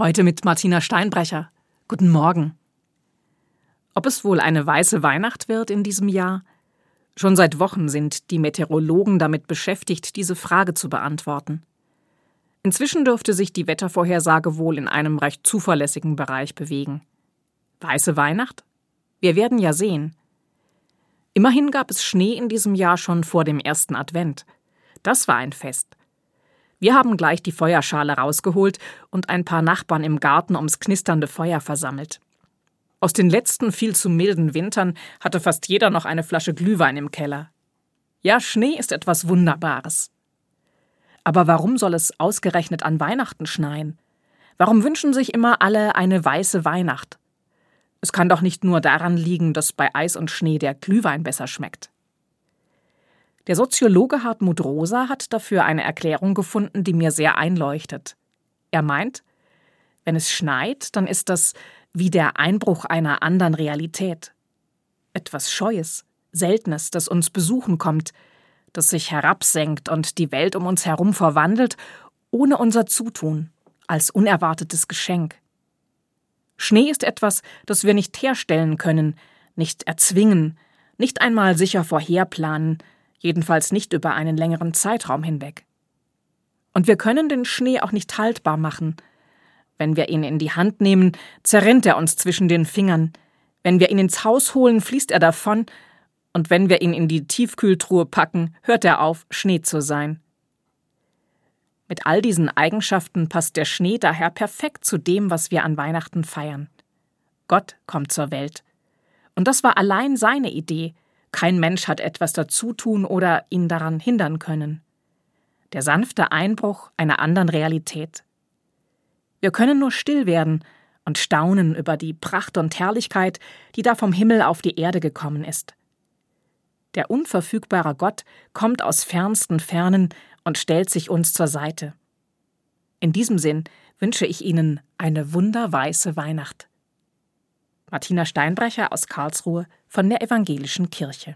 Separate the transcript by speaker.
Speaker 1: Heute mit Martina Steinbrecher. Guten Morgen. Ob es wohl eine weiße Weihnacht wird in diesem Jahr? Schon seit Wochen sind die Meteorologen damit beschäftigt, diese Frage zu beantworten. Inzwischen dürfte sich die Wettervorhersage wohl in einem recht zuverlässigen Bereich bewegen. Weiße Weihnacht? Wir werden ja sehen. Immerhin gab es Schnee in diesem Jahr schon vor dem ersten Advent. Das war ein Fest. Wir haben gleich die Feuerschale rausgeholt und ein paar Nachbarn im Garten ums knisternde Feuer versammelt. Aus den letzten viel zu milden Wintern hatte fast jeder noch eine Flasche Glühwein im Keller. Ja, Schnee ist etwas Wunderbares. Aber warum soll es ausgerechnet an Weihnachten schneien? Warum wünschen sich immer alle eine weiße Weihnacht? Es kann doch nicht nur daran liegen, dass bei Eis und Schnee der Glühwein besser schmeckt. Der Soziologe Hartmut Rosa hat dafür eine Erklärung gefunden, die mir sehr einleuchtet. Er meint, wenn es schneit, dann ist das wie der Einbruch einer anderen Realität. Etwas Scheues, Seltenes, das uns besuchen kommt, das sich herabsenkt und die Welt um uns herum verwandelt, ohne unser Zutun, als unerwartetes Geschenk. Schnee ist etwas, das wir nicht herstellen können, nicht erzwingen, nicht einmal sicher vorherplanen, jedenfalls nicht über einen längeren Zeitraum hinweg. Und wir können den Schnee auch nicht haltbar machen. Wenn wir ihn in die Hand nehmen, zerrinnt er uns zwischen den Fingern. Wenn wir ihn ins Haus holen, fließt er davon. Und wenn wir ihn in die Tiefkühltruhe packen, hört er auf, Schnee zu sein. Mit all diesen Eigenschaften passt der Schnee daher perfekt zu dem, was wir an Weihnachten feiern. Gott kommt zur Welt. Und das war allein seine Idee, kein Mensch hat etwas dazu tun oder ihn daran hindern können. Der sanfte Einbruch einer anderen Realität. Wir können nur still werden und staunen über die Pracht und Herrlichkeit, die da vom Himmel auf die Erde gekommen ist. Der unverfügbare Gott kommt aus fernsten Fernen und stellt sich uns zur Seite. In diesem Sinn wünsche ich Ihnen eine wunderweiße Weihnacht. Martina Steinbrecher aus Karlsruhe von der Evangelischen Kirche.